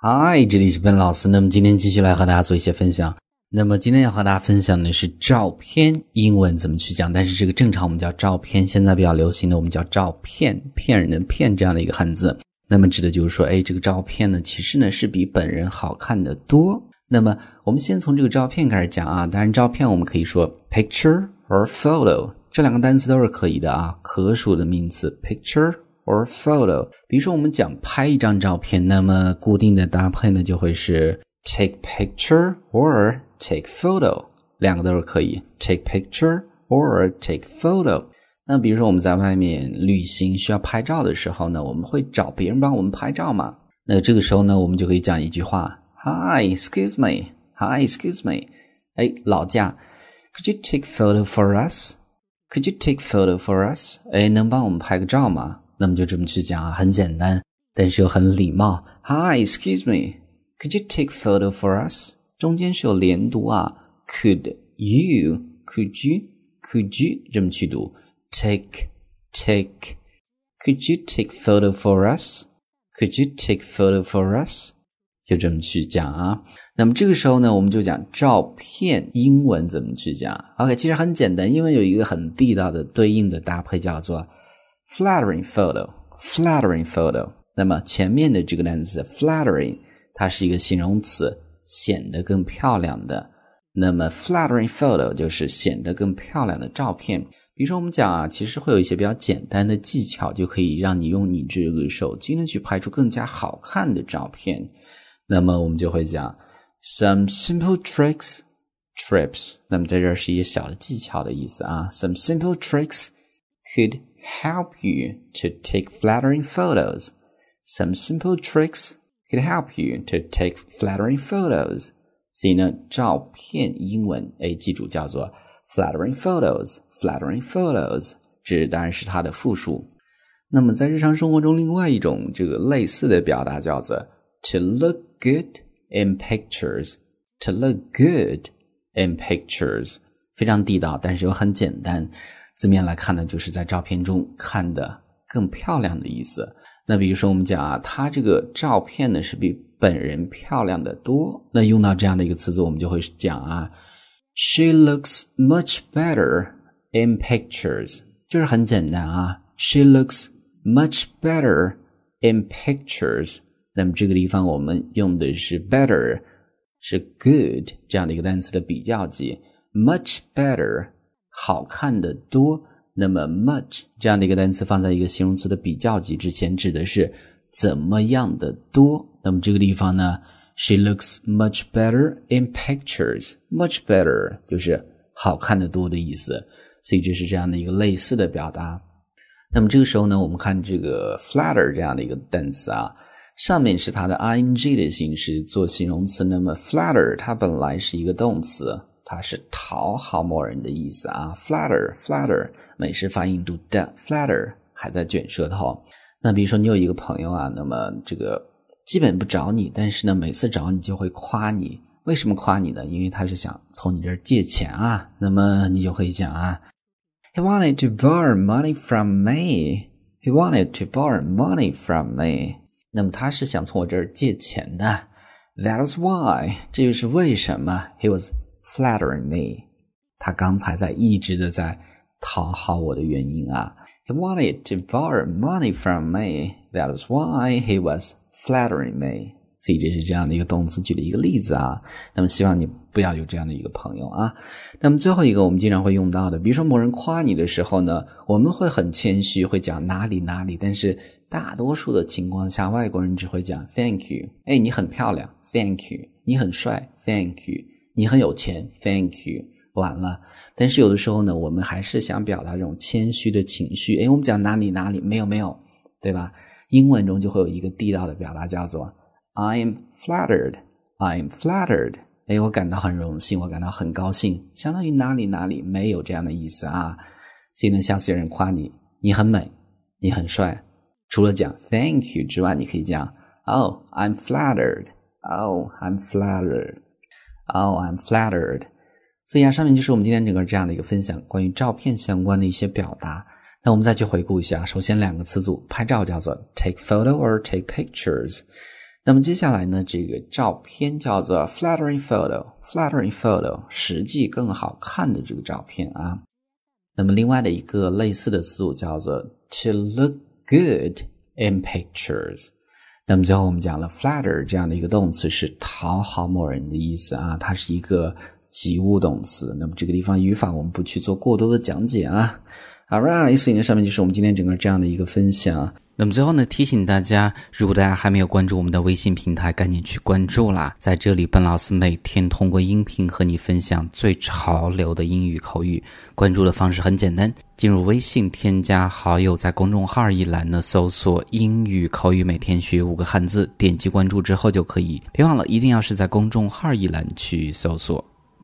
嗨，这里是笨老师。那么今天继续来和大家做一些分享。那么今天要和大家分享的是照片英文怎么去讲，但是这个正常我们叫照片，现在比较流行的我们叫照片，骗人的骗这样的一个汉字。那么指的就是说，哎，这个照片呢，其实呢是比本人好看的多。那么我们先从这个照片开始讲啊。当然，照片我们可以说 picture or photo，这两个单词都是可以的啊，可数的名词 picture。or photo，比如说我们讲拍一张照片，那么固定的搭配呢就会是 take picture or take photo，两个都是可以 take picture or take photo。那比如说我们在外面旅行需要拍照的时候呢，我们会找别人帮我们拍照嘛？那这个时候呢，我们就可以讲一句话：Hi, excuse me. Hi, excuse me. 哎，老驾，Could you take photo for us? Could you take photo for us? 哎，能帮我们拍个照吗？ 那么就这么去讲啊，很简单，但是又很礼貌。Hi, excuse me, could you take photo for us？中间是有连读啊，could you, could you, could you 这么去读，take, take。Could you take photo for us? Could you take photo for us? 就这么去讲啊。那么这个时候呢，我们就讲照片英文怎么去讲。OK，其实很简单，因为有一个很地道的对应的搭配叫做。Flattering photo, flattering photo。那么前面的这个单词 flattering，它是一个形容词，显得更漂亮的。那么 flattering photo 就是显得更漂亮的照片。比如说我们讲啊，其实会有一些比较简单的技巧，就可以让你用你这个手机呢去拍出更加好看的照片。那么我们就会讲 some simple tricks, trips。那么在这是一些小的技巧的意思啊。Some simple tricks could help you to take flattering photos. Some simple tricks could help you to take flattering photos. 所以呢，照片英文哎，记住叫做 flattering photos，flattering photos，这当然是它的复数。那么在日常生活中，另外一种这个类似的表达叫做 to look good in pictures。to look good in pictures，非常地道，但是又很简单。 字面来看呢，就是在照片中看的更漂亮的意思。那比如说，我们讲啊，他这个照片呢是比本人漂亮的多。那用到这样的一个词组，我们就会讲啊，She looks much better in pictures，就是很简单啊，She looks much better in pictures。那么这个地方我们用的是 better，是 good 这样的一个单词的比较级，much better。好看的多，那么 much 这样的一个单词放在一个形容词的比较级之前，指的是怎么样的多。那么这个地方呢，She looks much better in pictures. Much better 就是好看的多的意思，所以这是这样的一个类似的表达。那么这个时候呢，我们看这个 flatter 这样的一个单词啊，上面是它的 ing 的形式做形容词，那么 flatter 它本来是一个动词。它是讨好某人的意思啊，flatter，flatter，美式发音读的 flatter，还在卷舌头。那比如说你有一个朋友啊，那么这个基本不找你，但是呢，每次找你就会夸你。为什么夸你呢？因为他是想从你这儿借钱啊。那么你就可以讲啊，He wanted to borrow money from me. He wanted to borrow money from me. 那么他是想从我这儿借钱的。That was why，这就是为什么。He was flattering me，他刚才在一直的在讨好我的原因啊。He wanted to borrow money from me. That was why he was flattering me. 所以这是这样的一个动词，举的一个例子啊。那么希望你不要有这样的一个朋友啊。那么最后一个我们经常会用到的，比如说某人夸你的时候呢，我们会很谦虚，会讲哪里哪里，但是大多数的情况下，外国人只会讲 Thank you。哎，你很漂亮，Thank you。你很帅，Thank you。你很有钱，Thank you。完了，但是有的时候呢，我们还是想表达这种谦虚的情绪。诶，我们讲哪里哪里没有没有，对吧？英文中就会有一个地道的表达叫做 I'm flattered，I'm flattered。诶，我感到很荣幸，我感到很高兴，相当于哪里哪里没有这样的意思啊。所以呢，下次有人夸你，你很美，你很帅，除了讲 Thank you 之外，你可以讲 Oh I'm flattered，Oh I'm flattered。Oh, I'm flattered. 所以啊，上面就是我们今天整个这样的一个分享，关于照片相关的一些表达。那我们再去回顾一下，首先两个词组，拍照叫做 take photo or take pictures。那么接下来呢，这个照片叫做 flattering photo，flattering photo，实际更好看的这个照片啊。那么另外的一个类似的词组叫做 to look good in pictures。那么最后我们讲了 flatter 这样的一个动词是讨好某人的意思啊，它是一个及物动词。那么这个地方语法我们不去做过多的讲解啊。All right，所以呢，上面就是我们今天整个这样的一个分享。那么最后呢，提醒大家，如果大家还没有关注我们的微信平台，赶紧去关注啦！在这里，笨老师每天通过音频和你分享最潮流的英语口语。关注的方式很简单，进入微信，添加好友，在公众号一栏呢搜索“英语口语每天学五个汉字”，点击关注之后就可以。别忘了，一定要是在公众号一栏去搜索。